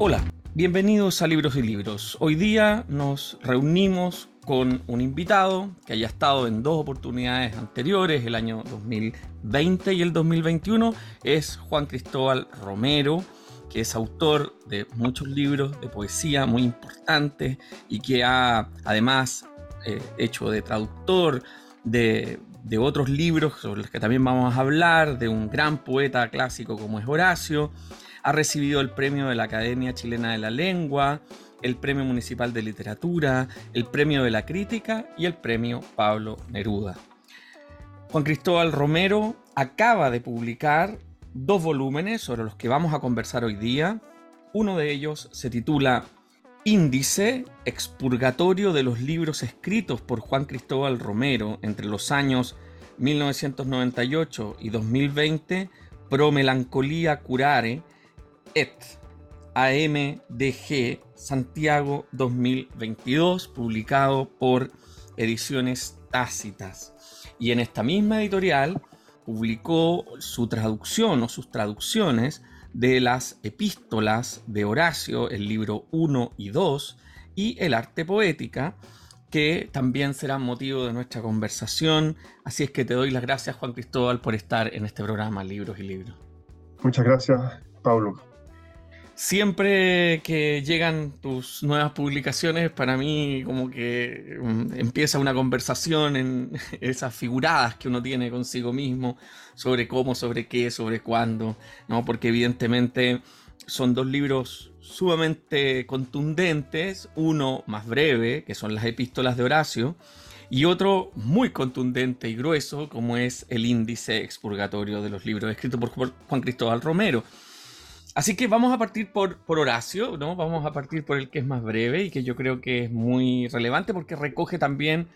Hola, bienvenidos a Libros y Libros. Hoy día nos reunimos con un invitado que haya estado en dos oportunidades anteriores, el año 2020 y el 2021, es Juan Cristóbal Romero, que es autor de muchos libros de poesía muy importantes y que ha además eh, hecho de traductor de, de otros libros sobre los que también vamos a hablar, de un gran poeta clásico como es Horacio ha recibido el premio de la Academia Chilena de la Lengua, el Premio Municipal de Literatura, el Premio de la Crítica y el Premio Pablo Neruda. Juan Cristóbal Romero acaba de publicar dos volúmenes sobre los que vamos a conversar hoy día. Uno de ellos se titula Índice, expurgatorio de los libros escritos por Juan Cristóbal Romero entre los años 1998 y 2020, Pro Melancolía Curare, et AMDG Santiago 2022, publicado por Ediciones Tácitas. Y en esta misma editorial publicó su traducción o sus traducciones de las epístolas de Horacio, el libro 1 y 2, y el arte poética, que también será motivo de nuestra conversación. Así es que te doy las gracias, Juan Cristóbal, por estar en este programa Libros y Libros. Muchas gracias, Pablo. Siempre que llegan tus nuevas publicaciones, para mí como que mm, empieza una conversación en esas figuradas que uno tiene consigo mismo sobre cómo, sobre qué, sobre cuándo, ¿no? Porque evidentemente son dos libros sumamente contundentes, uno más breve, que son las epístolas de Horacio, y otro muy contundente y grueso, como es el índice expurgatorio de los libros escrito por Juan Cristóbal Romero. Así que vamos a partir por, por Horacio, ¿no? Vamos a partir por el que es más breve y que yo creo que es muy relevante porque recoge también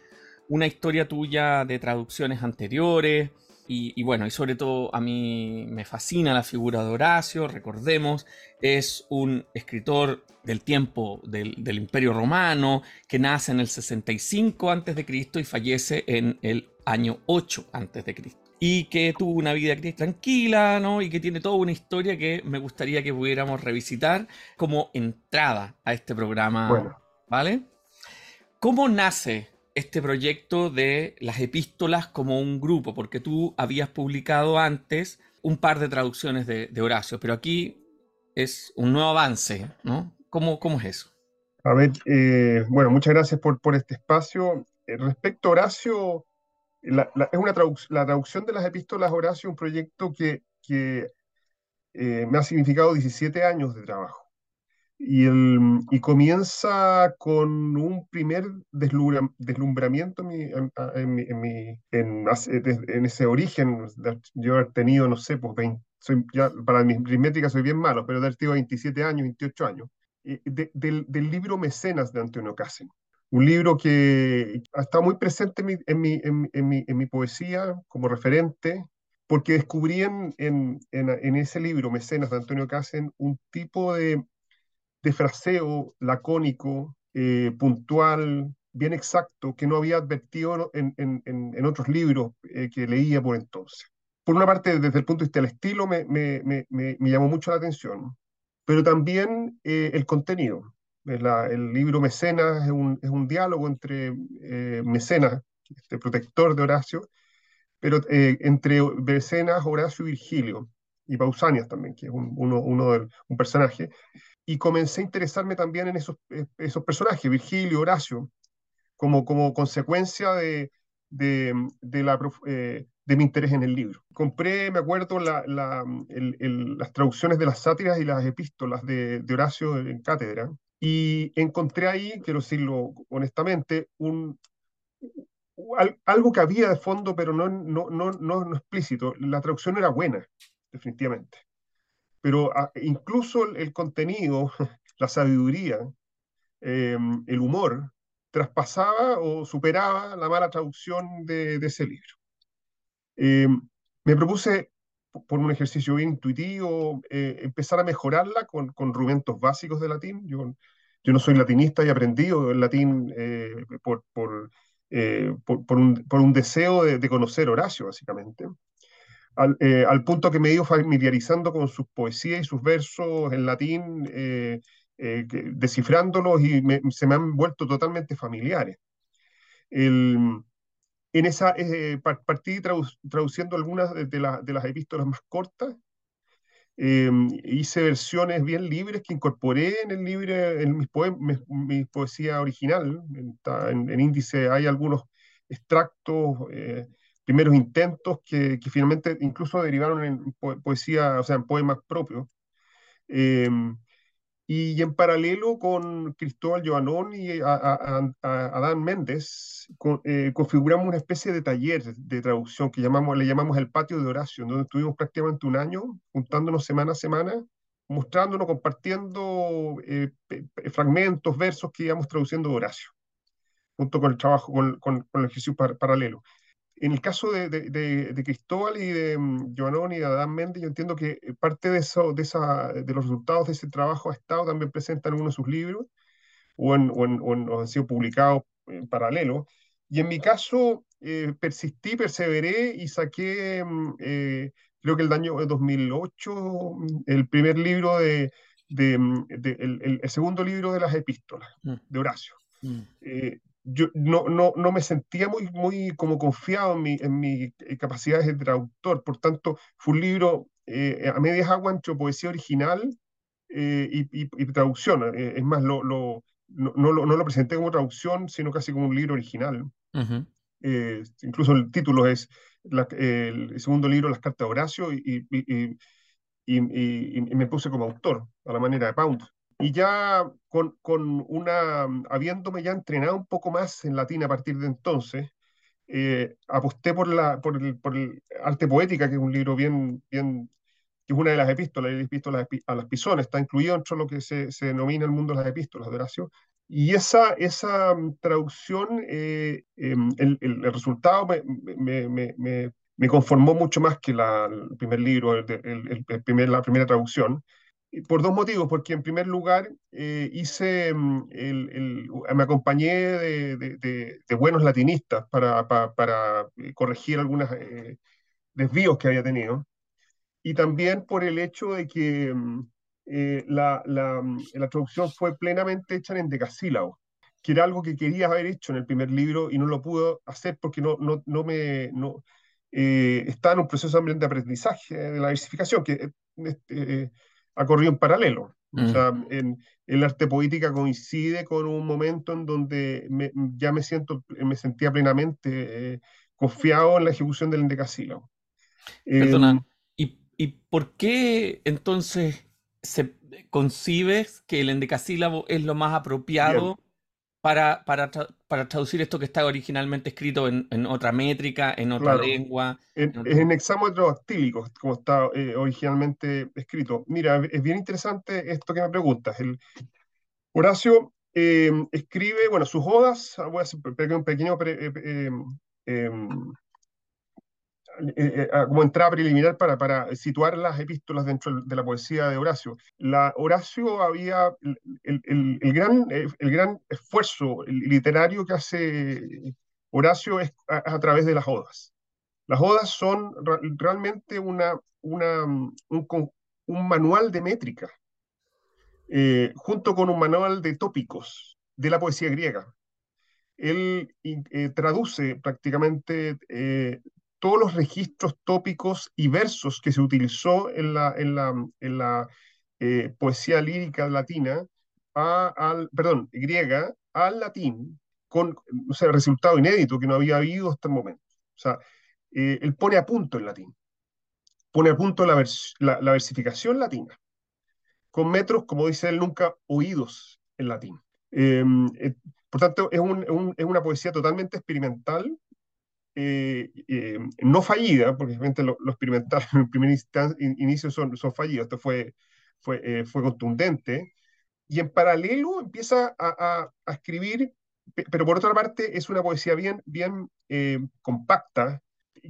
una historia tuya de traducciones anteriores. Y, bueno, y sobre todo a mí me fascina la figura de Horacio, recordemos, es un escritor del tiempo del, del Imperio Romano, que nace en el 65 a.C. y fallece en el año 8 a.C y que tuvo una vida tranquila, ¿no? Y que tiene toda una historia que me gustaría que pudiéramos revisitar como entrada a este programa, ¿vale? ¿Cómo nace este proyecto de las epístolas como un grupo? Porque tú habías publicado antes un par de traducciones de, Horacio, pero aquí es un nuevo avance, ¿no? ¿Cómo, cómo es eso? A ver, eh, bueno, muchas gracias por, por este espacio. Eh, respecto a Horacio, la, es una la traducción de las epístolas Horacio, un proyecto que, eh, me ha significado 17 años de trabajo. Y, el, y comienza con un primer deslumbramiento en, ese origen. Yo he tenido, no sé, pues 20, soy, ya, para mis métricas soy bien malo, pero he tenido 27 años, 28 años. del, del libro Mecenas de Antonio Casen un libro que ha estado muy presente en mi, en mi, en mi, poesía como referente, porque descubrí en, en, ese libro, Mecenas de Antonio Casen, un tipo de, de fraseo lacónico, eh, puntual, bien exacto, que no había advertido en, otros libros eh, que leía por entonces. Por una parte, desde el punto de vista del estilo, me, me, me, me llamó mucho la atención, pero también eh, el contenido el libro Mecenas es un, es un diálogo entre eh, Mecenas, este protector de Horacio, pero eh, entre Mecenas, Horacio y Virgilio, y Pausanias también, que es un, uno, uno del, un personaje. Y comencé a interesarme también en esos, eh, esos personajes, Virgilio, Horacio, como, como consecuencia de, de, de la, eh, de mi interés en el libro. Compré, me acuerdo, la, la, el, las traducciones de las sátiras y las epístolas de, de Horacio en cátedra, y encontré ahí, quiero decirlo honestamente, un, algo que había de fondo, pero no, no, no, no, explícito. La traducción era buena, definitivamente. Pero ah, incluso el, contenido, la sabiduría, em, el humor, traspasaba o superaba la mala traducción de, ese libro. Em, me propuse, por un ejercicio intuitivo, eh, empezar a mejorarla con, con rudimentos básicos de latín. Yo yo no soy latinista y he aprendido el latín eh, por, por, eh, por, por, un, por, un, deseo de, de, conocer Horacio, básicamente. al, al, punto que me he ido familiarizando con sus poesías y sus versos en latín, descifrándolos y se me han vuelto totalmente familiares. El, en esa, partí traduciendo algunas de, de las epístolas más cortas Em, hice versiones bien libres que incorporé en el libro, en mis mi, poesía original. En, índice hay algunos extractos, eh, primeros intentos que, que, finalmente incluso derivaron en poesía, o sea, en poemas propios. Y en paralelo con Cristóbal Joanón y Adán Méndez, eh, configuramos una especie de taller de traducción que llamamos, le llamamos el patio de Horacio, donde estuvimos prácticamente un año juntándonos semana a semana, mostrándonos, compartiendo eh, fragmentos, versos que íbamos traduciendo de Horacio, junto con el trabajo, con, con, el ejercicio paralelo. En el caso de, de, Cristóbal y de um, y de Adán Méndez, yo entiendo que eh, parte de, eso, de, esa, de los resultados de ese trabajo ha estado también presente en uno de sus libros o, en, o, en, han sido publicados en paralelo. Y en mi caso, eh, persistí, perseveré y saqué, mm, eh, creo que el año 2008, mm, el primer libro de, de, mm, el, el, segundo libro de las epístolas de Horacio yo no, no, no, me sentía muy, muy como confiado en, mi, en mis eh, capacidades de traductor, por tanto fue un libro eh, a medias aguas entre poesía original eh, y, y, traducción. es más, lo, lo, no, no, lo, no, lo, presenté como traducción, sino casi como un libro original. incluso el título es el segundo libro, Las cartas de Horacio, y, y, me puse como autor, a la manera de Pound y ya con, con, una, habiéndome ya entrenado un poco más en latín a partir de entonces, eh, aposté por, la, por, el, por el arte poética, que es un libro bien, bien, que es una de las epístolas, las epístolas a las pisones, está incluido dentro de lo que se, se, denomina el mundo de las epístolas de Horacio. Y esa, esa mm, traducción, eh, em, el, el, resultado me, me, me, me, conformó mucho más que la, el primer libro, el, el, primer, la primera traducción por dos motivos, porque en primer lugar eh, hice, mm, el, me acompañé de, de, buenos latinistas para, para, eh, corregir algunos eh, desvíos que había tenido, y también por el hecho de que mm, la, la, mm, la, traducción fue plenamente hecha en decasílabos, que era algo que quería haber hecho en el primer libro y no lo pudo hacer porque no, no, no me... No, estaba en un proceso de aprendizaje de la versificación, que ha corrido en paralelo. O mm. sea, en, el arte poética coincide con un momento en donde ya me siento, me sentía plenamente eh, confiado en la ejecución del endecasílabo. Perdona, em, ¿y, ¿y, por qué entonces se concibe que el endecasílabo es lo más apropiado para, para, para, traducir esto que está originalmente escrito en, en otra métrica, en otra lengua. En, en, en hexámetros actílicos, como está eh, originalmente escrito. Mira, es bien interesante esto que me preguntas. El, Horacio eh, escribe, bueno, sus odas, voy a hacer un pequeño eh, em, eh, eh, ah, como entrada preliminar para, situar las epístolas dentro de la poesía de Horacio. La, Horacio había el, gran, eh, el gran esfuerzo literario que hace Horacio es a, través de las odas. Las odas son realmente una, una, un, un, manual de métrica, junto con un manual de tópicos de la poesía griega. Él traduce prácticamente todos los registros tópicos y versos que se utilizó en la, en la, en la eh, poesía lírica latina, a, al, perdón, griega, al latín, con o sea, resultado inédito que no había habido hasta el momento. O sea, eh, él pone a punto el latín, pone a punto la, la, la, versificación latina, con metros, como dice él, nunca oídos en latín. Em, eh, por tanto, es, un, un, es, una poesía totalmente experimental, eh, eh, no fallida, porque obviamente lo, experimental en el primer inicio son, fallidos, esto fue, eh, fue contundente, y en paralelo empieza a, escribir, pero por otra parte es una poesía bien, compacta,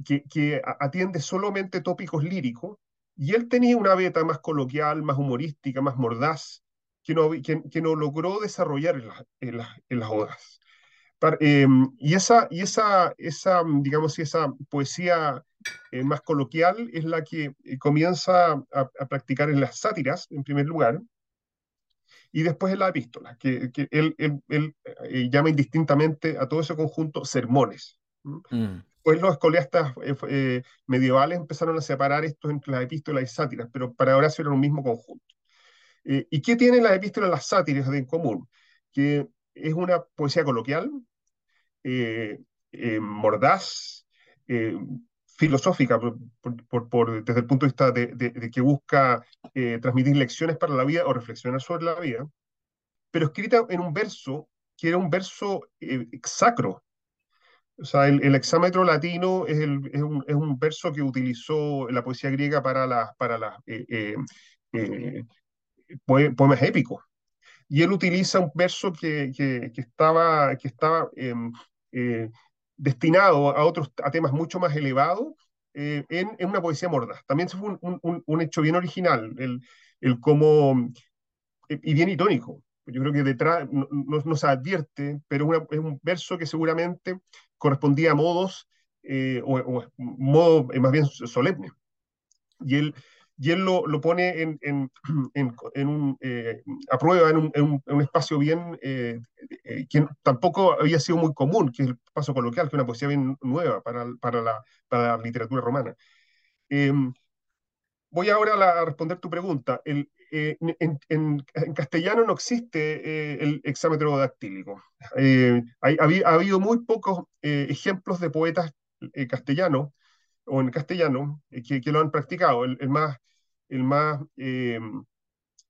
que, atiende solamente tópicos líricos, y él tenía una beta más coloquial, más humorística, más mordaz, que no, que, no logró desarrollar en, en, en las odas Em, y esa, y esa, esa, digamos, esa poesía eh, más coloquial es la que eh, comienza a, practicar en las sátiras, en primer lugar, y después en la epístola, que, que él, él, eh, llama indistintamente a todo ese conjunto sermones. Mm. Pues los escoliastas medievales empezaron a separar esto entre las epístolas y sátiras, pero para Horacio era un mismo conjunto. ¿Y qué tienen las epístolas y las sátiras en común? Que es una poesía coloquial, eh, eh, mordaz, eh, filosófica, por, desde el punto de vista de, que busca transmitir lecciones para la vida o reflexionar sobre la vida, pero escrita en un verso que era un verso sacro. O sea, el, hexámetro latino es, un, verso que utilizó la poesía griega para, las para las poemas épicos y él utiliza un verso que, que, estaba, que estaba em, eh, destinado a otros a temas mucho más elevados eh, en, una poesía mordaz. También fue un, un, hecho bien original, el, el cómo, eh, y bien irónico. Yo creo que detrás no, no, se advierte, pero es un verso que seguramente correspondía a modos o, o modo más bien solemne. Y él y él lo, lo pone en, en, en, un, eh, a prueba en un, un, espacio bien, eh, eh, que tampoco había sido muy común, que es el paso coloquial, que es una poesía bien nueva para, para, la, para la literatura romana. Em, voy ahora a, responder tu pregunta. El, en, en, castellano no existe el hexámetro dactílico. Ha, habido muy pocos ejemplos de poetas castellanos o en castellano, eh, que, lo han practicado. El más, el más eh,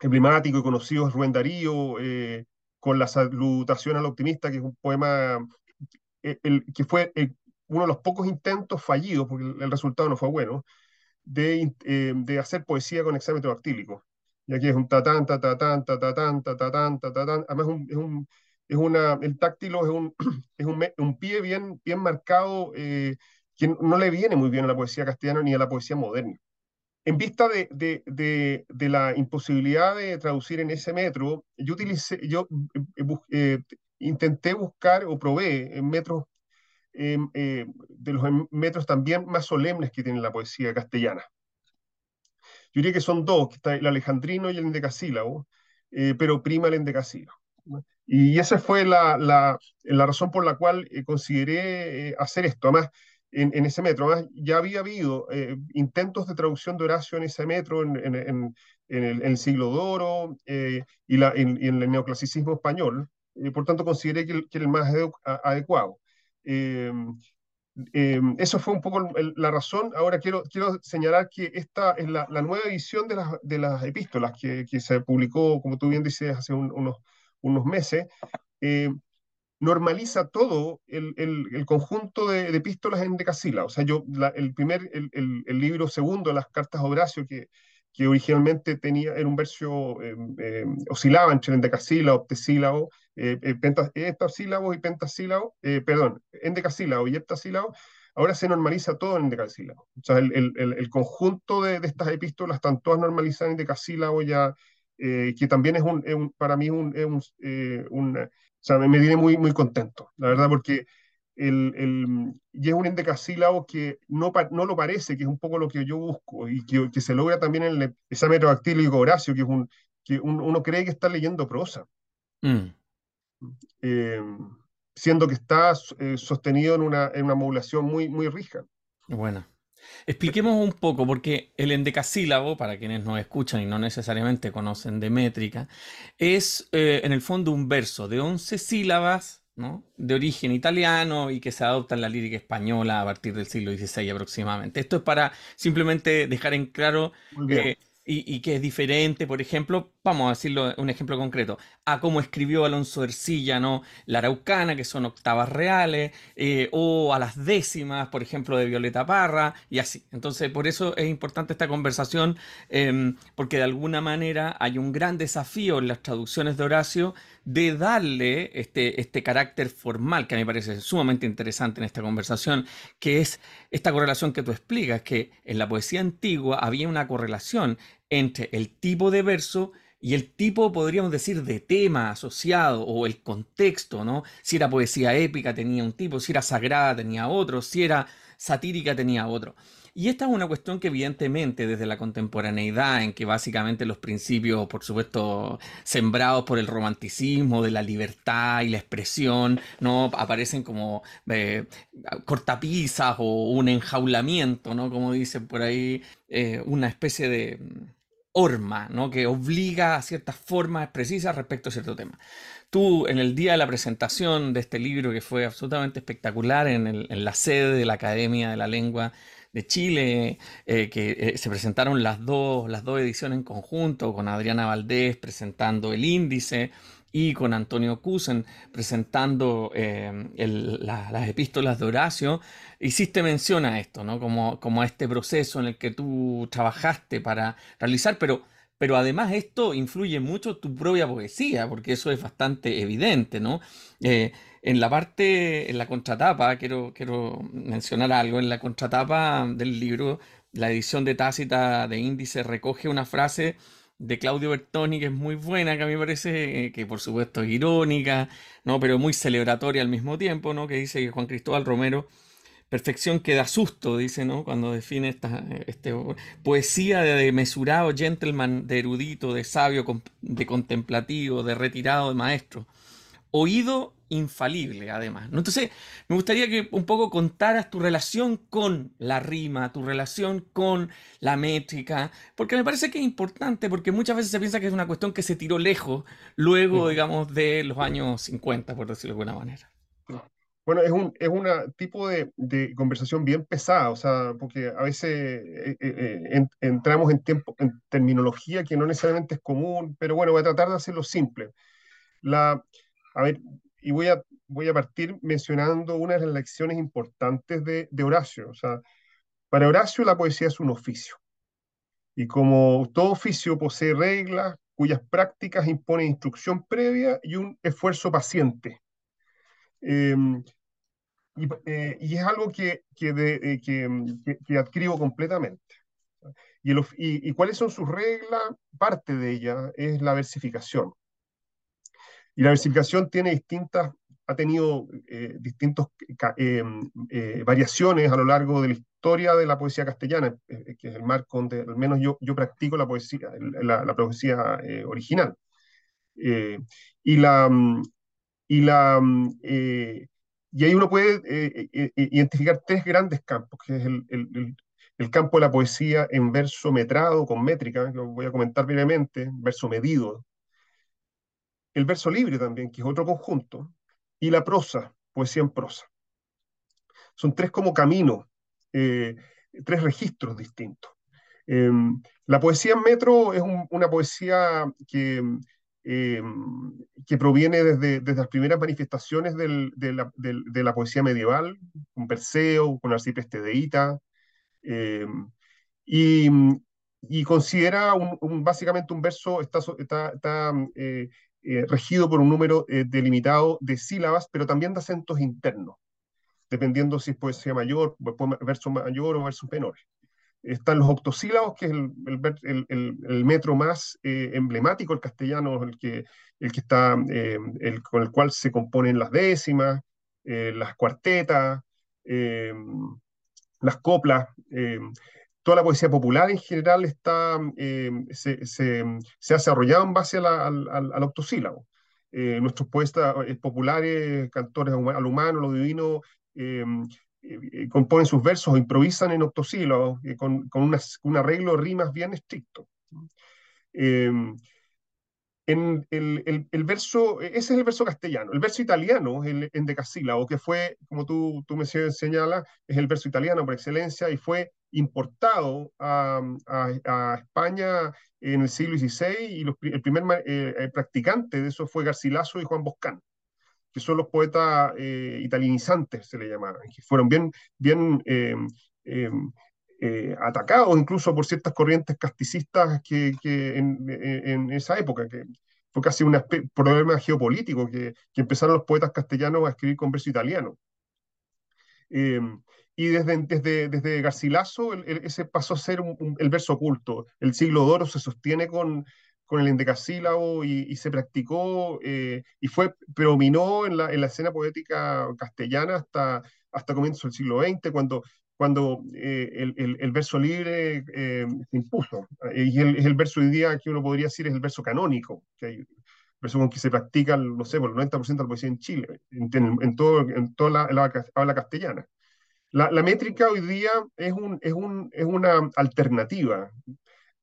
emblemático y conocido es Rubén Darío, eh, con la salutación al optimista, que es un poema el, que fue uno de los pocos intentos fallidos, porque el, resultado no fue bueno, de, hacer poesía con exámetro dactílico. Y aquí es un tatán, tatatán, tatatán, tatatán, tatatán. Además, un, es un, es una, el táctilo es un, es un, un pie bien, bien marcado eh, que no le viene muy bien a la poesía castellana ni a la poesía moderna. En vista de, de, de, la imposibilidad de traducir en ese metro, yo, utilicé, yo eh, eh, intenté buscar o probé en metros, em, eh, de los metros también más solemnes que tiene la poesía castellana. Yo diría que son dos, que está el alejandrino y el endecasílabo, pero prima el endecasílabo. Y esa fue la, la, la razón por la cual consideré hacer esto. Además, en, ese metro. ya había habido eh, intentos de traducción de Horacio en ese metro en, el, siglo de oro eh, y, la, en, el neoclasicismo español. Eh, por tanto, consideré que, era el más adecuado. Em, em, eso fue un poco la razón. Ahora quiero, quiero señalar que esta es la, nueva edición de las, de las epístolas que, que, se publicó, como tú bien dices, hace unos, unos meses normaliza todo el, el, conjunto de, de, epístolas en decasílabos. O sea, yo, el primer, el, el, libro segundo, las cartas de Horacio, que, que originalmente tenía, era un verso, eh, eh, oscilaba entre endecasílabo, octesílabo, eh, eh heptasílabo y pentasílabo, perdón, endecasílabo y heptasílabo, ahora se normaliza todo en decasílabo. O sea, el, conjunto de, de, estas epístolas están todas normalizadas en decasílabo ya, que también es un, para mí un, sea, me, me tiene muy, muy contento, la verdad, porque el, el, y es un endecasílabo que no, no lo parece, que es un poco lo que yo busco y que, que se logra también en el examen dactílico Horacio, que, es un, que uno cree que está leyendo prosa. Mm. Eh, siendo que está eh, sostenido en una, en una modulación muy, muy rija. Bueno. Expliquemos un poco, porque el endecasílabo, para quienes nos escuchan y no necesariamente conocen de métrica, es eh, en el fondo un verso de 11 sílabas ¿no? de origen italiano y que se adopta en la lírica española a partir del siglo XVI aproximadamente. Esto es para simplemente dejar en claro y, que es diferente, por ejemplo, vamos a decirlo un ejemplo concreto, a cómo escribió Alonso Ercilla, ¿no? La Araucana, que son octavas reales, eh, o a las décimas, por ejemplo, de Violeta Parra, y así. Entonces, por eso es importante esta conversación, em, porque de alguna manera hay un gran desafío en las traducciones de Horacio de darle este, este carácter formal que a mí me parece sumamente interesante en esta conversación, que es esta correlación que tú explicas, que en la poesía antigua había una correlación entre el tipo de verso y el tipo, podríamos decir, de tema asociado o el contexto, ¿no? Si era poesía épica tenía un tipo, si era sagrada tenía otro, si era satírica tenía otro. Y esta es una cuestión que evidentemente desde la contemporaneidad, en que básicamente los principios, por supuesto, sembrados por el romanticismo, de la libertad y la expresión, no aparecen como eh, cortapisas o un enjaulamiento, ¿no? Como dicen por ahí, eh, una especie de mm, horma, ¿no? Que obliga a ciertas formas precisas respecto a cierto tema. Tú, en el día de la presentación de este libro, que fue absolutamente espectacular en, en la sede de la Academia de la Lengua de Chile, eh, que eh, se presentaron las dos, las dos ediciones en conjunto, con Adriana Valdés presentando el índice y con Antonio Cusen presentando em, las epístolas de Horacio, hiciste mención a esto, ¿no? Como, como a este proceso en el que tú trabajaste para realizar, pero pero además esto influye mucho tu propia poesía, porque eso es bastante evidente, ¿no? Eh, en la parte, en la contratapa, quiero, quiero mencionar algo, en la contratapa del libro, la edición de Tácita de Índice recoge una frase de Claudio Bertoni que es muy buena, que a mí me parece que por supuesto es irónica, ¿no? pero muy celebratoria al mismo tiempo, ¿no? que dice que Juan Cristóbal Romero Perfección que da susto, dice, ¿no? Cuando define esta este, poesía de, mesurado gentleman, de erudito, de sabio, de contemplativo, de retirado, de maestro. Oído infalible, además. Entonces, me gustaría que un poco contaras tu relación con la rima, tu relación con la métrica, porque me parece que es importante, porque muchas veces se piensa que es una cuestión que se tiró lejos luego, digamos, de los años 50, por decirlo de alguna manera. Bueno, es un es una tipo de, de, conversación bien pesada, o sea, porque a veces eh, eh, eh, entramos en, tiempo, en terminología que no necesariamente es común, pero bueno, voy a tratar de hacerlo simple. La, a ver, y voy a, voy a partir mencionando una de las lecciones importantes de, de Horacio. O sea, para Horacio la poesía es un oficio. Y como todo oficio posee reglas cuyas prácticas imponen instrucción previa y un esfuerzo paciente Em, eh, y, es algo que, que, de, eh, mm, que, que, completamente. Y, el, y, y, cuáles son sus reglas? Parte de ella es la versificación. Y la versificación tiene distintas, ha tenido eh, distintas em, variaciones a lo largo de la historia de la poesía castellana, que es el marco donde al menos yo, yo practico la poesía, la, la poesía original. y la, mm, y, la, mm, eh, y ahí uno puede eh, eh, identificar tres grandes campos, que es el, el, el, campo de la poesía en verso metrado, con métrica, que voy a comentar brevemente, verso medido, el verso libre también, que es otro conjunto, y la prosa, poesía en prosa. Son tres como caminos, tres registros distintos. Em, la poesía en metro es una poesía que eh, que proviene desde, desde, las primeras manifestaciones del, de, la, de, la, poesía medieval, con Perseo, con Arcipreste de Ita, eh, y, y, considera un, básicamente un verso, está, está, está eh, regido por un número delimitado de sílabas, pero también de acentos internos, dependiendo si es poesía mayor, verso mayor o versos menores están los octosílabos, que es el, el, el, el metro más eh, emblemático, el castellano, el que, el que está, eh, con el cual se componen las décimas, eh, las cuartetas, las coplas. Toda la poesía popular en general está, se, se, se, ha desarrollado en base al, al, octosílabo. nuestros poetas populares, cantores al humano, lo divino, eh, eh, componen sus versos improvisan en octosílabos, eh, con, con un arreglo de rimas bien estricto. En el, el, verso, ese es el verso castellano. El verso italiano, el endecasílabo, que fue, como tú, tú me señalas, es el verso italiano por excelencia y fue importado a, España en el siglo XVI y el primer practicante de eso fue Garcilaso y Juan Boscán que son los poetas eh, italinizantes, se le llamaban, que fueron bien, bien eh, eh, atacados incluso por ciertas corrientes casticistas que, en, esa época, que fue casi un problema geopolítico, que, empezaron los poetas castellanos a escribir con verso italiano. Y desde, desde, desde Garcilaso ese pasó a ser el verso oculto. El siglo de oro se sostiene con, con el endecasílabo y, se practicó y fue, predominó en la, en la escena poética castellana hasta, hasta comienzos del siglo XX, cuando cuando el, el, el, verso libre se impuso. Y el, es el verso hoy día que uno podría decir es el verso canónico, que hay, verso con que se practica, no sé, por el 90% de la poesía en Chile, en, en, todo, en toda la, la, habla castellana. La, métrica hoy día es, un, es, un, es una alternativa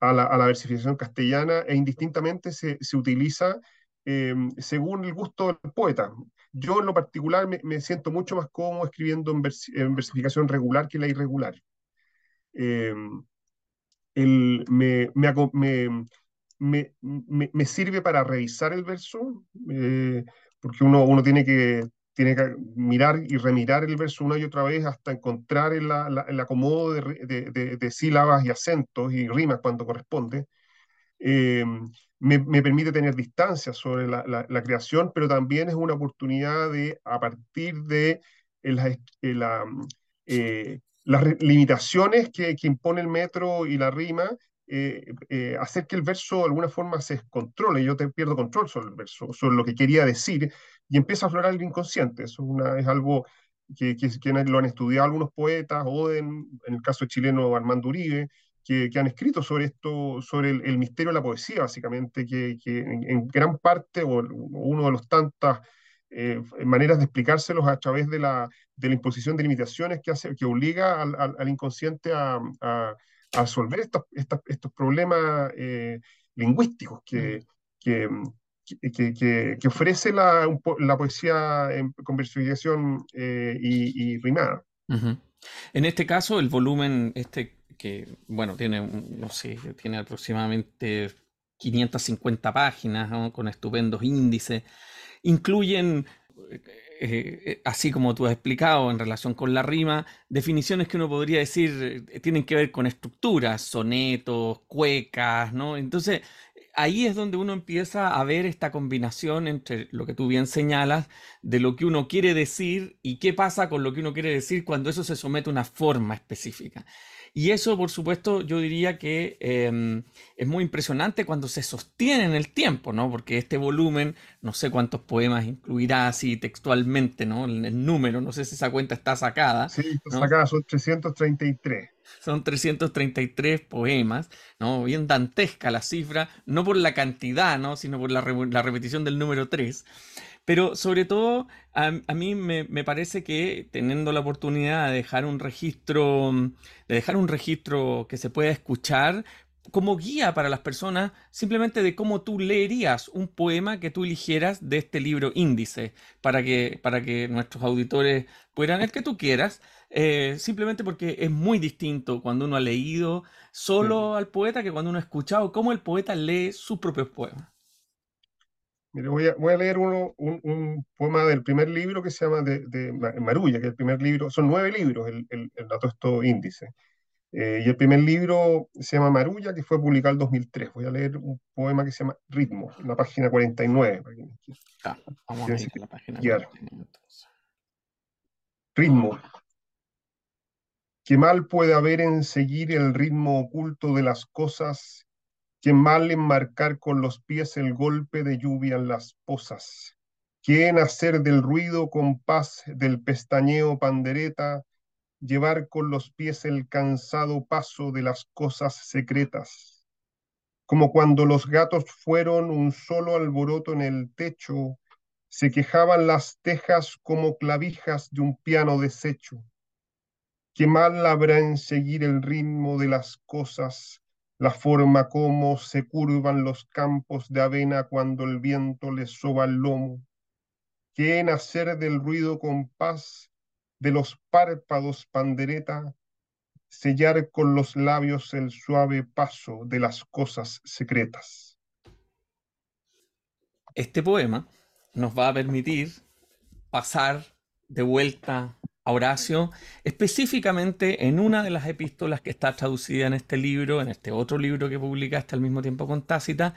a la, versificación castellana e indistintamente se, utiliza eh, según el gusto del poeta. Yo en lo particular me, siento mucho más cómodo escribiendo en, en, versificación regular que la irregular. Eh, me, sirve para revisar el verso, eh, porque uno tiene, que, tiene que mirar y remirar el verso una y otra vez hasta encontrar el, la, el acomodo de, de, de, sílabas y acentos y rimas cuando corresponde. Eh, me, me, permite tener distancia sobre la, la, creación, pero también es una oportunidad de, a partir de la, la, eh, las limitaciones que, que, impone el metro y la rima, eh, eh, hacer que el verso de alguna forma se descontrole, yo te pierdo control sobre el verso, sobre lo que quería decir, y empieza a aflorar el inconsciente. Eso es, una, es algo que, que, que, lo han estudiado algunos poetas, Oden, en el caso chileno Armando Uribe, que, han escrito sobre esto, sobre el, misterio de la poesía, básicamente, que, en, gran parte, o uno de los tantas eh, maneras de explicárselos a través de la, de la imposición de limitaciones que, hace, que obliga al, al, inconsciente a, a a resolver estos, estos, estos problemas eh, lingüísticos que, que, que, ofrece la, poesía en conversificación eh, y, y, rimada. En este caso, el volumen este que, bueno, tiene, no sé, tiene aproximadamente 550 páginas, con estupendos índices, incluyen eh, eh, así como tú has explicado en relación con la rima, definiciones que uno podría decir eh, tienen que ver con estructuras, sonetos, cuecas, ¿no? Entonces, ahí es donde uno empieza a ver esta combinación entre lo que tú bien señalas, de lo que uno quiere decir y qué pasa con lo que uno quiere decir cuando eso se somete a una forma específica. Y eso, por supuesto, yo diría que em, es muy impresionante cuando se sostiene en el tiempo, ¿no? Porque este volumen, no sé cuántos poemas incluirá así textualmente, ¿no? El, número, no sé si esa cuenta está sacada. Sí, está sacada, son 333. Son 333 poemas, ¿no? Bien dantesca la cifra, no por la cantidad, ¿no? Sino por la, la repetición del número 3. Pero sobre todo, a, mí me, parece que teniendo la oportunidad de dejar un registro, de dejar un registro que se pueda escuchar como guía para las personas, simplemente de cómo tú leerías un poema que tú eligieras de este libro índice, para que, para que nuestros auditores puedan el que tú quieras, eh, simplemente porque es muy distinto cuando uno ha leído solo al poeta que cuando uno ha escuchado cómo el poeta lee sus propios poemas. Mire, voy a, voy a leer uno, un, un, poema del primer libro que se llama de, de, Marulla, que es el primer libro, son nueve libros el, el, el dato esto índice. Eh, y el primer libro se llama Marulla, que fue publicado en 2003. Voy a leer un poema que se llama Ritmo, en la página 49. Ah, vamos a leer la página Ritmo. ¿Qué mal puede haber en seguir el ritmo oculto de las cosas Qué mal enmarcar con los pies el golpe de lluvia en las pozas. Qué en hacer del ruido compás del pestañeo pandereta, llevar con los pies el cansado paso de las cosas secretas. Como cuando los gatos fueron un solo alboroto en el techo, se quejaban las tejas como clavijas de un piano deshecho. Qué mal habrá en seguir el ritmo de las cosas la forma como se curvan los campos de avena cuando el viento les soba el lomo, que en hacer del ruido compás de los párpados pandereta, sellar con los labios el suave paso de las cosas secretas. Este poema nos va a permitir pasar de vuelta Horacio, específicamente en una de las epístolas que está traducida en este libro, en este otro libro que publicaste al mismo tiempo con Tácita,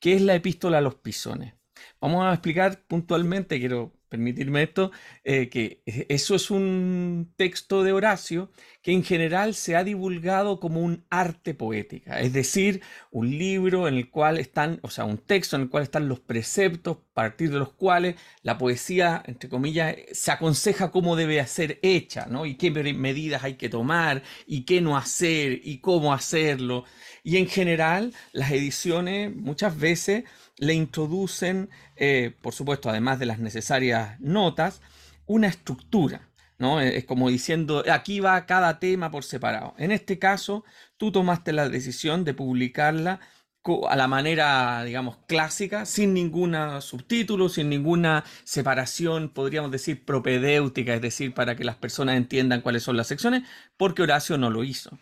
que es la epístola a los pisones. Vamos a explicar puntualmente, quiero permitirme esto, eh, que eso es un texto de Horacio que en general se ha divulgado como un arte poética, es decir, un libro en el cual están, o sea, un texto en el cual están los preceptos a partir de los cuales la poesía, entre comillas, se aconseja cómo debe ser hecha, ¿no? Y qué medidas hay que tomar, y qué no hacer, y cómo hacerlo. Y en general, las ediciones muchas veces le introducen, eh, por supuesto, además de las necesarias notas, una estructura. ¿no? Es como diciendo, aquí va cada tema por separado. En este caso, tú tomaste la decisión de publicarla a la manera, digamos, clásica, sin ningún subtítulo, sin ninguna separación, podríamos decir, propedéutica, es decir, para que las personas entiendan cuáles son las secciones, porque Horacio no lo hizo.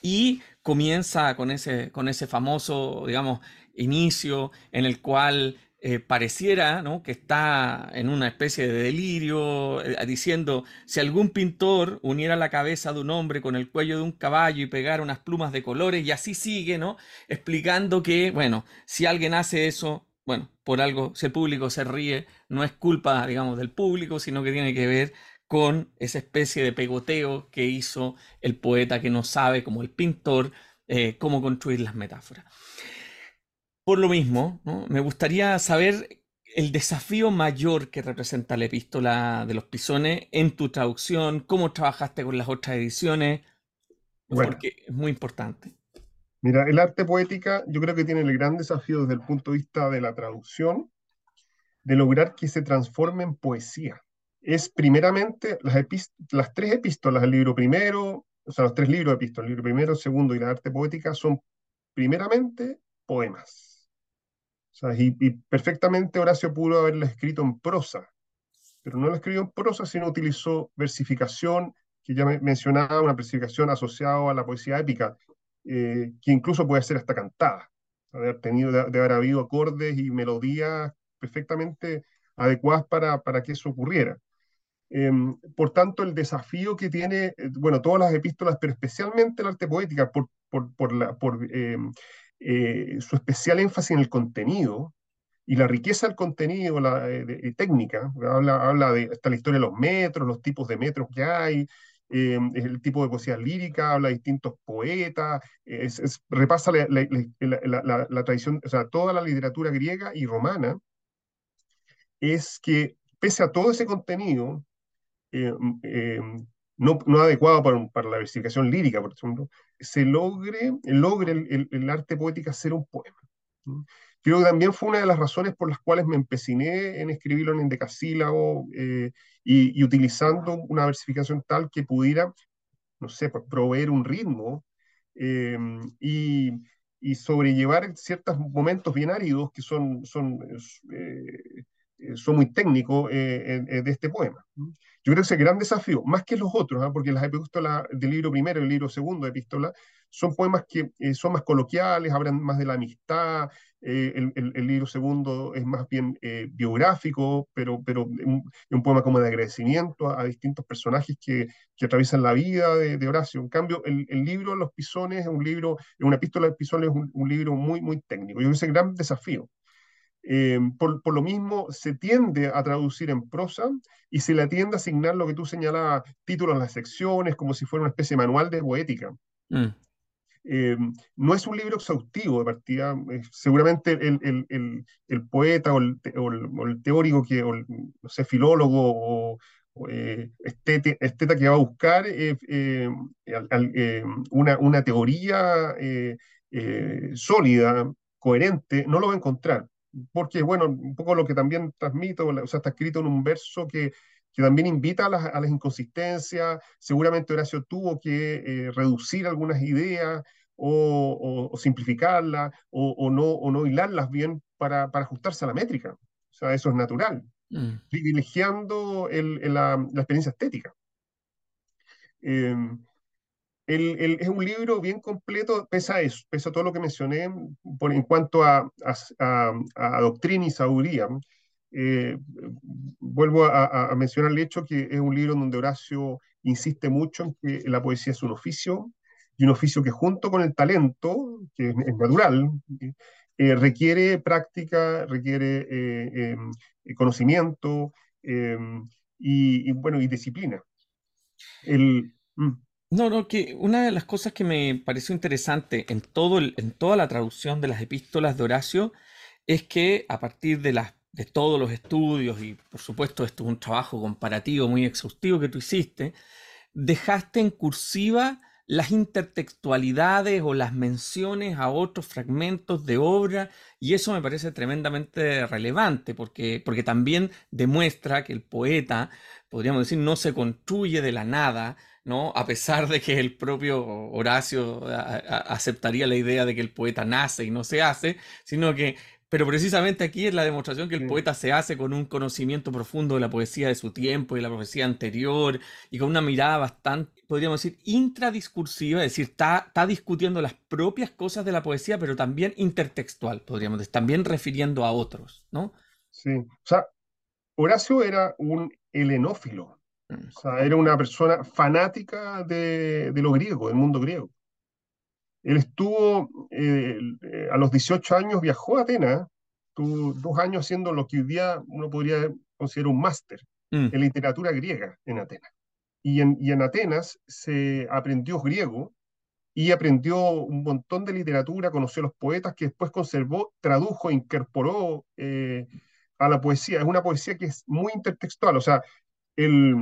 Y comienza con ese, con ese famoso, digamos, inicio en el cual eh, pareciera que está en una especie de delirio, eh, diciendo, si algún pintor uniera la cabeza de un hombre con el cuello de un caballo y pegara unas plumas de colores, y así sigue, ¿no? Explicando que, bueno, si alguien hace eso, bueno, por algo, si el público se ríe, no es culpa, digamos, del público, sino que tiene que ver con esa especie de pegoteo que hizo el poeta que no sabe, como el pintor, eh, cómo construir las metáforas. Por lo mismo, me gustaría saber el desafío mayor que representa la epístola de los pisones en tu traducción, cómo trabajaste con las otras ediciones, porque es muy importante. Mira, el arte poética yo creo que tiene el gran desafío desde el punto de vista de la traducción, de lograr que se transforme en poesía. Es primeramente las, las tres epístolas, el libro primero, o sea, los tres libros de epístolas, el libro primero, segundo y la arte poética, son primeramente poemas y, perfectamente Horacio pudo haberlo escrito en prosa, pero no lo escribió en prosa, sino utilizó versificación, que ya mencionaba, una versificación asociada a la poesía épica, eh, que incluso puede ser hasta cantada, haber, tenido, de, haber habido acordes y melodías perfectamente adecuadas para, para que eso ocurriera. Em, por tanto, el desafío que tiene, eh, bueno, todas las epístolas, pero especialmente el arte poética, por, por, por, la, em, eh, su especial énfasis en el contenido y la riqueza del contenido la, eh, técnica. Habla, habla de está la historia de los metros, los tipos de metros que hay, eh, el tipo de poesía lírica, habla de distintos poetas, repasa la, tradición, o sea, toda la literatura griega y romana, es que pese a todo ese contenido, no, no adecuado para, para, la versificación lírica, por ejemplo, se logre, logre el, el, arte poético ser un poema. Creo que también fue una de las razones por las cuales me empeciné en escribirlo en endecasílabo eh, y, utilizando una versificación tal que pudiera, no sé, pues, proveer un ritmo eh, y, y, sobrellevar ciertos momentos bien áridos que son, son eh, eh, son muy técnicos eh, de este poema. Yo creo que ese gran desafío, más que los otros, ¿ah? porque las epístolas del libro primero y el libro segundo de epístola son poemas que eh, son más coloquiales, hablan más de la amistad, el, el, libro segundo es más bien biográfico, pero, pero un, un, poema como de agradecimiento a, distintos personajes que, que, atraviesan la vida de, Horacio. En cambio, el, el, libro Los Pisones es un libro, una epístola de Pisones es un, un libro muy, muy técnico. Yo creo que ese gran desafío. Eh, por, lo mismo, se tiende a traducir en prosa y se le tiende a asignar lo que tú señalabas, títulos en las secciones, como si fuera una especie de manual de poética. Mm. Eh, no es un libro exhaustivo de partida. Eh, seguramente el, el, el, poeta o el, teórico, que, o no sé, filólogo o, esteta, que va a buscar una, una, teoría sólida, coherente, no lo va a encontrar porque, bueno, un poco lo que también transmito, o sea, está escrito en un verso que, que también invita a las, a las, inconsistencias. Seguramente Horacio tuvo que eh, reducir algunas ideas o, o, simplificarlas o, no, o no hilarlas bien para, para, ajustarse a la métrica. O sea, eso es natural, mm. privilegiando el, la, la, experiencia estética. Eh, es un libro bien completo, pesa eso, pesa todo lo que mencioné en cuanto a, a, doctrina y sabiduría. Eh, vuelvo a, mencionar el hecho que es un libro donde Horacio insiste mucho en que la poesía es un oficio, y un oficio que junto con el talento, que es, natural, eh, requiere práctica, requiere eh, conocimiento, y, bueno, y disciplina. El, mm. No, no, que una de las cosas que me pareció interesante en, todo en toda la traducción de las epístolas de Horacio es que a partir de, las, de todos los estudios, y por supuesto esto es un trabajo comparativo muy exhaustivo que tú hiciste, dejaste en cursiva las intertextualidades o las menciones a otros fragmentos de obra y eso me parece tremendamente relevante porque, porque también demuestra que el poeta, podríamos decir, no se construye de la nada, ¿no? A pesar de que el propio Horacio aceptaría la idea de que el poeta nace y no se hace, sino que pero precisamente aquí es la demostración que el poeta se hace con un conocimiento profundo de la poesía de su tiempo y de la poesía anterior y con una mirada bastante, podríamos decir, intradiscursiva, es decir, está, está discutiendo las propias cosas de la poesía, pero también intertextual, podríamos decir, también refiriendo a otros, ¿no? Sí, o sea, Horacio era un helenófilo. O sea, era una persona fanática de, de lo griego, del mundo griego. Él estuvo, eh, eh, a los 18 años viajó a Atenas, tuvo dos años haciendo lo que hoy día uno podría considerar un máster mm. en literatura griega en Atenas. Y en, y en Atenas se aprendió griego y aprendió un montón de literatura, conoció a los poetas que después conservó, tradujo, incorporó eh, a la poesía. Es una poesía que es muy intertextual, o sea, el,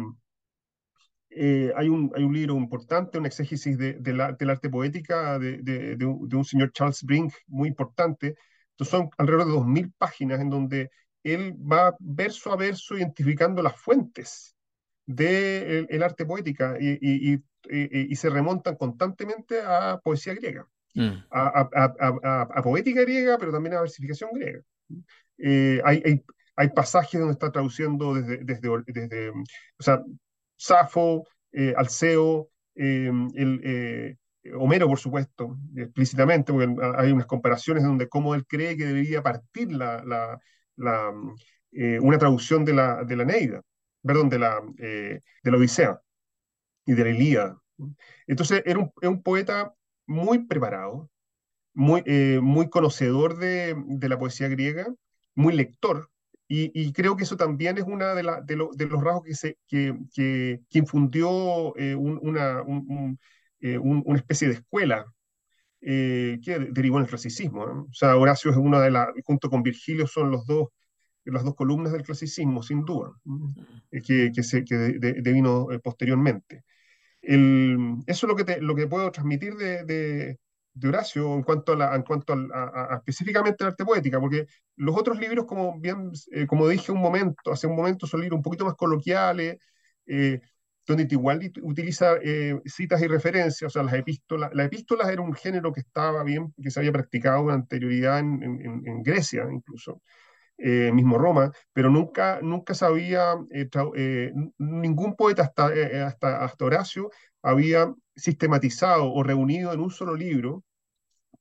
eh, hay, un, hay un libro importante, un exégesis de, de la, del arte poética de, de, un, señor Charles Brink, muy importante. Entonces son alrededor de 2.000 páginas en donde él va verso a verso identificando las fuentes del el arte poética y, y, y, se remontan constantemente a poesía griega, mm. a, a, a, poética griega, pero también a versificación griega. Eh, hay, hay, hay, pasajes donde está traduciendo desde, desde, o sea, Safo, eh, Alceo, em, el, eh, Homero, por supuesto, explícitamente, porque hay unas comparaciones donde cómo él cree que debería partir la, eh, una traducción de la, de la Neida, perdón, de la, de la Odisea y de la Ilíada. Entonces, era un, poeta muy preparado, muy, muy conocedor de, la poesía griega, muy lector, y, creo que eso también es una de, de, de los rasgos que, se, que, que, infundió eh, una, eh, una especie de escuela eh, que derivó en el clasicismo. O sea, Horacio es una de las, junto con Virgilio, son los dos, las dos columnas del clasicismo, sin duda, que, que, se, que devino posteriormente. El, eso es lo que, te, lo que puedo transmitir de, de Horacio en cuanto, a, la, en cuanto a, específicamente arte poética, porque los otros libros, como bien, eh, como dije un momento, hace un momento, son libros un poquito más coloquiales, eh, donde igual utiliza eh, citas y referencias, o sea, las epístolas. Las epístolas era un género que estaba bien, que se había practicado con anterioridad en, en, Grecia incluso, mismo Roma, pero nunca, nunca se había, ningún poeta hasta, hasta, hasta Horacio había sistematizado o reunido en un solo libro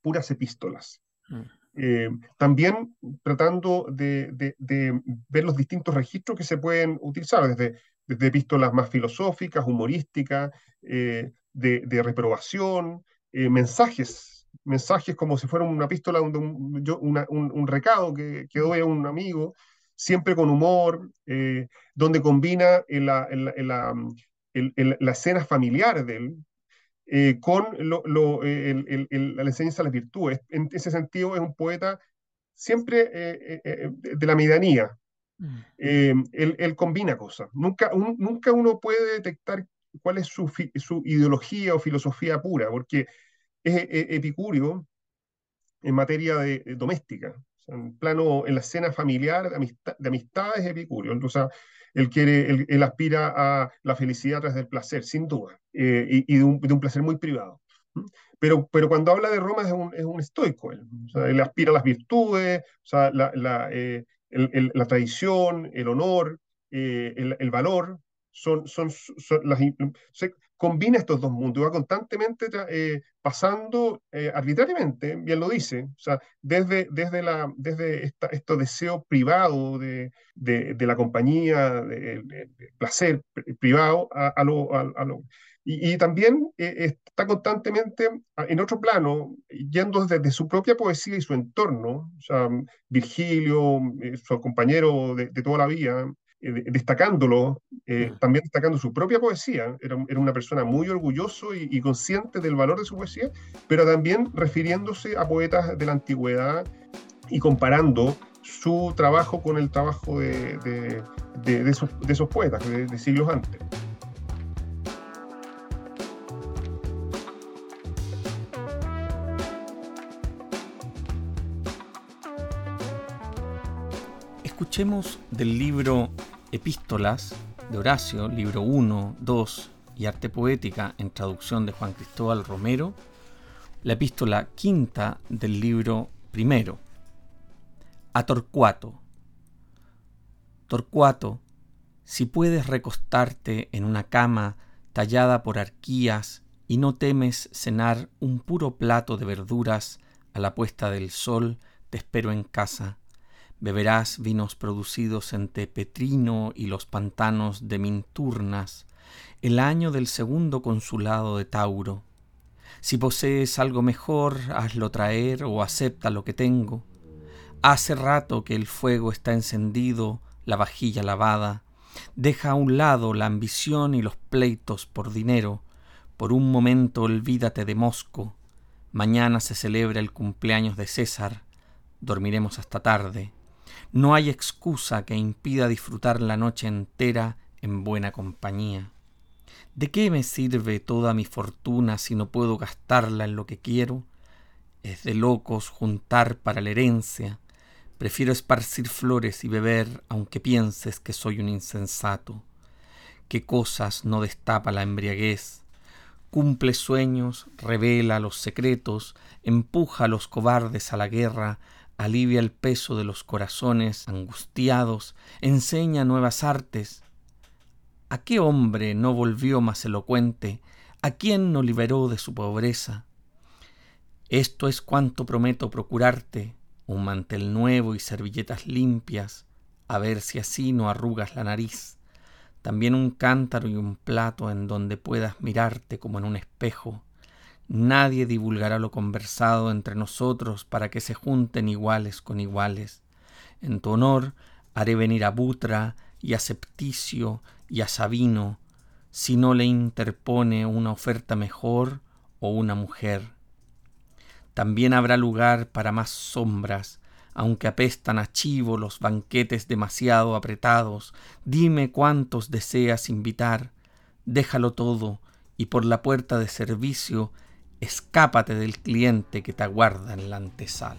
puras epístolas. Mm. Eh, también tratando de, ver los distintos registros que se pueden utilizar, desde, desde epístolas más filosóficas, humorísticas, eh, de, reprobación, eh, mensajes, mensajes como si fuera una epístola, un, un, recado que, que, doy a un amigo, siempre con humor, donde combina la, la, la escena familiar de él, eh, con lo, el, la enseñanza de las virtudes. En ese sentido, es un poeta siempre eh, eh, de la medianía. Mm. Él, combina cosas. Nunca, nunca uno puede detectar cuál es su, su ideología o filosofía pura, porque es epicurio en materia de, doméstica. en plano, en la escena familiar de, amistad, de amistad es epicurio. O sea, él, quiere, él, aspira a la felicidad a través del placer, sin duda, eh, y, de, un, placer muy privado. Pero, pero cuando habla de Roma es un, es un estoico, él, él aspira a las virtudes, la, la, eh, la tradición, el honor, eh, el, el, valor, son, son, son las, combina estos dos mundos, va constantemente eh, pasando eh, arbitrariamente, bien lo dice, o sea, desde, desde, la, desde este deseo privado de, de, la compañía, del de, placer privado, a, lo... Y, también eh, está constantemente en otro plano, yendo desde su propia poesía y su entorno, o sea, Virgilio, su compañero de, toda la vida, destacándolo, mm. también destacando su propia poesía. Era, una persona muy orgulloso y, consciente del valor de su poesía, pero también refiriéndose a poetas de la antigüedad y comparando su trabajo con el trabajo de, esos, poetas de siglos antes. Escuchemos del libro Epístolas de Horacio, libro 1, 2 y Arte Poética en traducción de Juan Cristóbal Romero, la epístola quinta del libro primero. A Torcuato. Torcuato, si puedes recostarte en una cama tallada por arquías y no temes cenar un puro plato de verduras a la puesta del sol, te espero en casa Beberás vinos producidos en Tepetrino y los pantanos de Minturnas, el año del segundo consulado de Tauro. Si posees algo mejor, hazlo traer o acepta lo que tengo. Hace rato que el fuego está encendido, la vajilla lavada. Deja a un lado la ambición y los pleitos por dinero. Por un momento olvídate de Mosco. Mañana se celebra el cumpleaños de César. Dormiremos hasta tarde. No hay excusa que impida disfrutar la noche entera en buena compañía. ¿De qué me sirve toda mi fortuna si no puedo gastarla en lo que quiero? Es de locos juntar para la herencia. Prefiero esparcir flores y beber aunque pienses que soy un insensato. ¿Qué cosas no destapa la embriaguez? Cumple sueños, revela los secretos, empuja a los cobardes a la guerra, alivia el peso de los corazones angustiados, enseña nuevas artes. ¿A qué hombre no volvió más elocuente? ¿A quién no liberó de su pobreza? Esto es cuanto prometo procurarte, un mantel nuevo y servilletas limpias, a ver si así no arrugas la nariz. También un cántaro y un plato en donde puedas mirarte como en un espejo Nadie divulgará lo conversado entre nosotros para que se junten iguales con iguales. En tu honor haré venir a Butra y a Septicio y a Sabino, si no le interpone una oferta mejor o una mujer. También habrá lugar para más sombras, aunque apestan a chivo los banquetes demasiado apretados. Dime cuántos deseas invitar, déjalo todo, y por la puerta de servicio escápate del cliente que te aguarda en la antesala.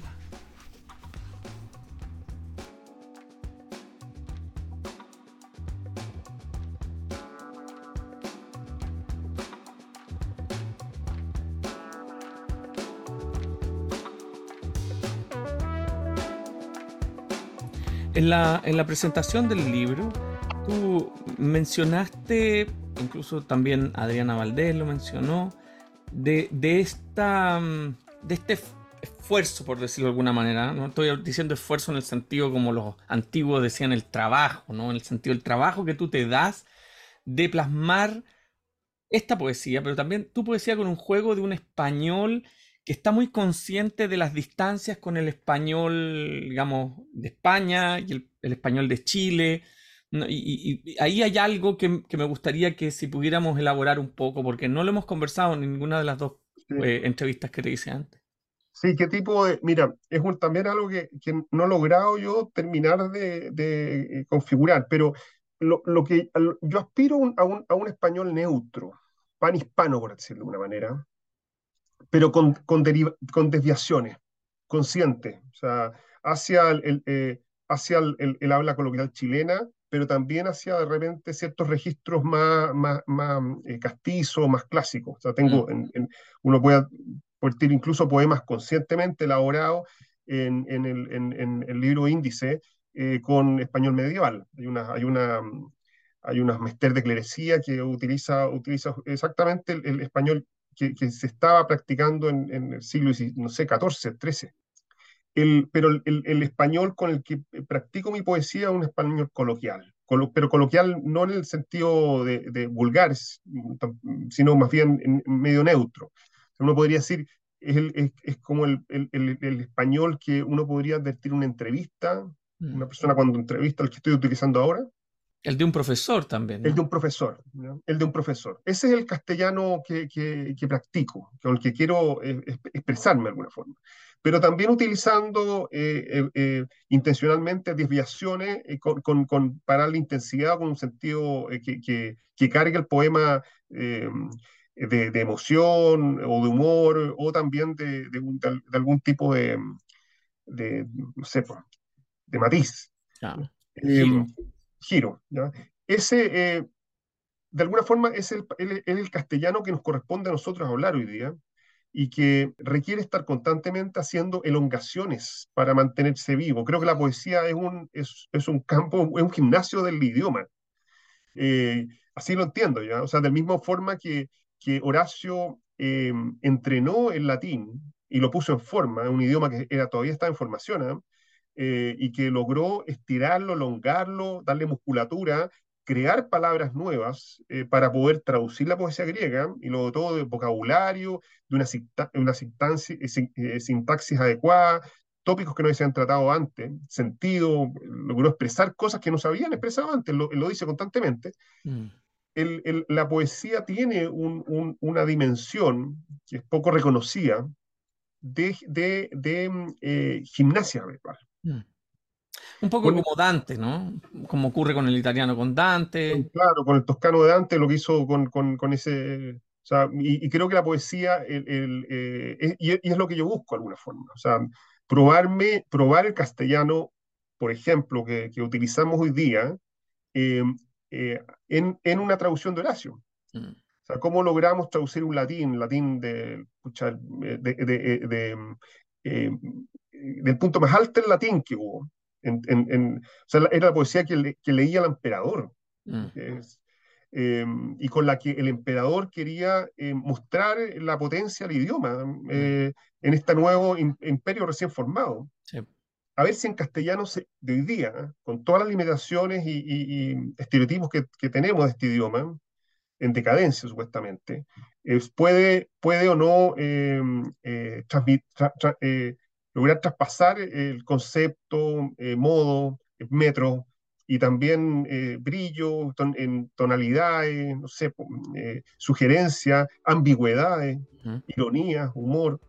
En la, en la presentación del libro, tú mencionaste, incluso también Adriana Valdés lo mencionó, de, esta, mm, de este esfuerzo, por decirlo de alguna manera. No estoy diciendo esfuerzo en el sentido como los antiguos decían el trabajo, ¿no? En el sentido del trabajo que tú te das de plasmar esta poesía, pero también tu poesía con un juego de un español que está muy consciente de las distancias con el español, digamos, de España y el español de Chile, y, ahí hay algo que, me gustaría que si pudiéramos elaborar un poco, porque no lo hemos conversado en ninguna de las dos eh, entrevistas que te hice antes. Sí, qué tipo de... Mira, es también algo que, no he logrado yo terminar de, eh, configurar, pero lo, que yo aspiro a un, a un español neutro, pan hispano, por decirlo de alguna manera, pero con, con, con desviaciones, conscientes, o sea, hacia el, eh, hacia el habla coloquial chilena, pero también hacia de repente ciertos registros más, más, más eh, castizos, más clásicos. O sea, tengo, mm. en, uno puede partir incluso poemas conscientemente elaborados en, en, el, en el, libro índice eh, con español medieval. Hay una, hay una, hay unas mester de clerecía que utiliza, utiliza exactamente el, español que, que, se estaba practicando en, el siglo, no sé, XIV, XIII pero el, español con el que practico mi poesía es un español coloquial, pero coloquial no en el sentido de, vulgar, sino más bien en, medio neutro. Uno podría decir, es, es, como el, español que uno podría advertir en una entrevista, mm. una persona cuando entrevista, el que estoy utilizando ahora, El de un profesor también. El de un profesor, el de un profesor. Ese es el castellano que, que, practico, con el que quiero eh, expresarme de alguna forma. Pero también utilizando eh, eh, intencionalmente desviaciones con, con, con, para la intensidad, con un sentido que, que, cargue el poema de, de, emoción o de humor o también de, de, algún tipo de, de, no sé, de matiz. Ah, giro. Ese, eh, de alguna forma, es el, el, castellano que nos corresponde a nosotros hablar hoy día y que requiere estar constantemente haciendo elongaciones para mantenerse vivo. Creo que la poesía es un, es, un campo, es un gimnasio del idioma. Eh, así lo entiendo, ¿ya? O sea, de la misma forma que, que Horacio eh, entrenó el latín y lo puso en forma, un idioma que era, todavía está en formación, ¿eh? Eh, y que logró estirarlo, elongarlo, darle musculatura, crear palabras nuevas eh, para poder traducir la poesía griega y luego todo de vocabulario, de una, una eh, sintaxis, adecuada, tópicos que no se habían tratado antes, sentido, logró expresar cosas que no se habían expresado antes, lo, lo dice constantemente. Mm. El, la poesía tiene un, una dimensión que es poco reconocida de, de, de gimnasia verbal. Mm. Un poco como Dante, ¿no? Como ocurre con el italiano con Dante. Claro, con el toscano de Dante, lo que hizo con, con, ese... O sea, y, creo que la poesía, el, eh, y, es lo que yo busco de alguna forma. O sea, probarme, probar el castellano, por ejemplo, que, que utilizamos hoy día, em, eh, en, en, una traducción de Horacio. Mm. O sea, ¿cómo logramos traducir un latín, latín de, de, de, de em, del punto más alto en latín que hubo. En, en, o sea, era la poesía que, que leía el emperador. Mm. Em, y con la que el emperador quería eh, mostrar la potencia del idioma mm. eh, en este nuevo imperio recién formado. A ver si en castellano de hoy día, con todas las limitaciones y, estereotipos que, que, tenemos de este idioma, en decadencia supuestamente, puede, puede o no em, eh, transmitir lograr traspasar el concepto, eh, modo, metro, y también eh, brillo en tonalidades, no sé, eh, sugerencias, ambigüedades, ironía, humor.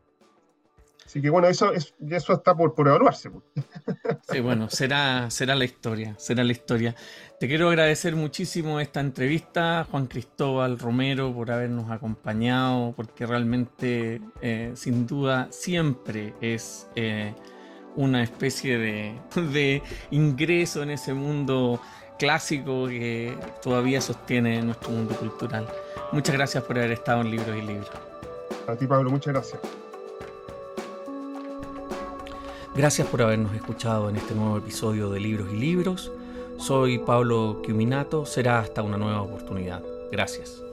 Así que bueno, eso, es, eso está por, por evaluarse. Pues. Sí, bueno, será, será la historia, será la historia. Te quiero agradecer muchísimo esta entrevista, Juan Cristóbal Romero, por habernos acompañado, porque realmente, eh, sin duda, siempre es eh, una especie de, de ingreso en ese mundo clásico que todavía sostiene nuestro mundo cultural. Muchas gracias por haber estado en Libros y Libros. A ti, Pablo, muchas gracias. Gracias por habernos escuchado en este nuevo episodio de Libros y Libros. Soy Pablo Quiminato. Será hasta una nueva oportunidad. Gracias.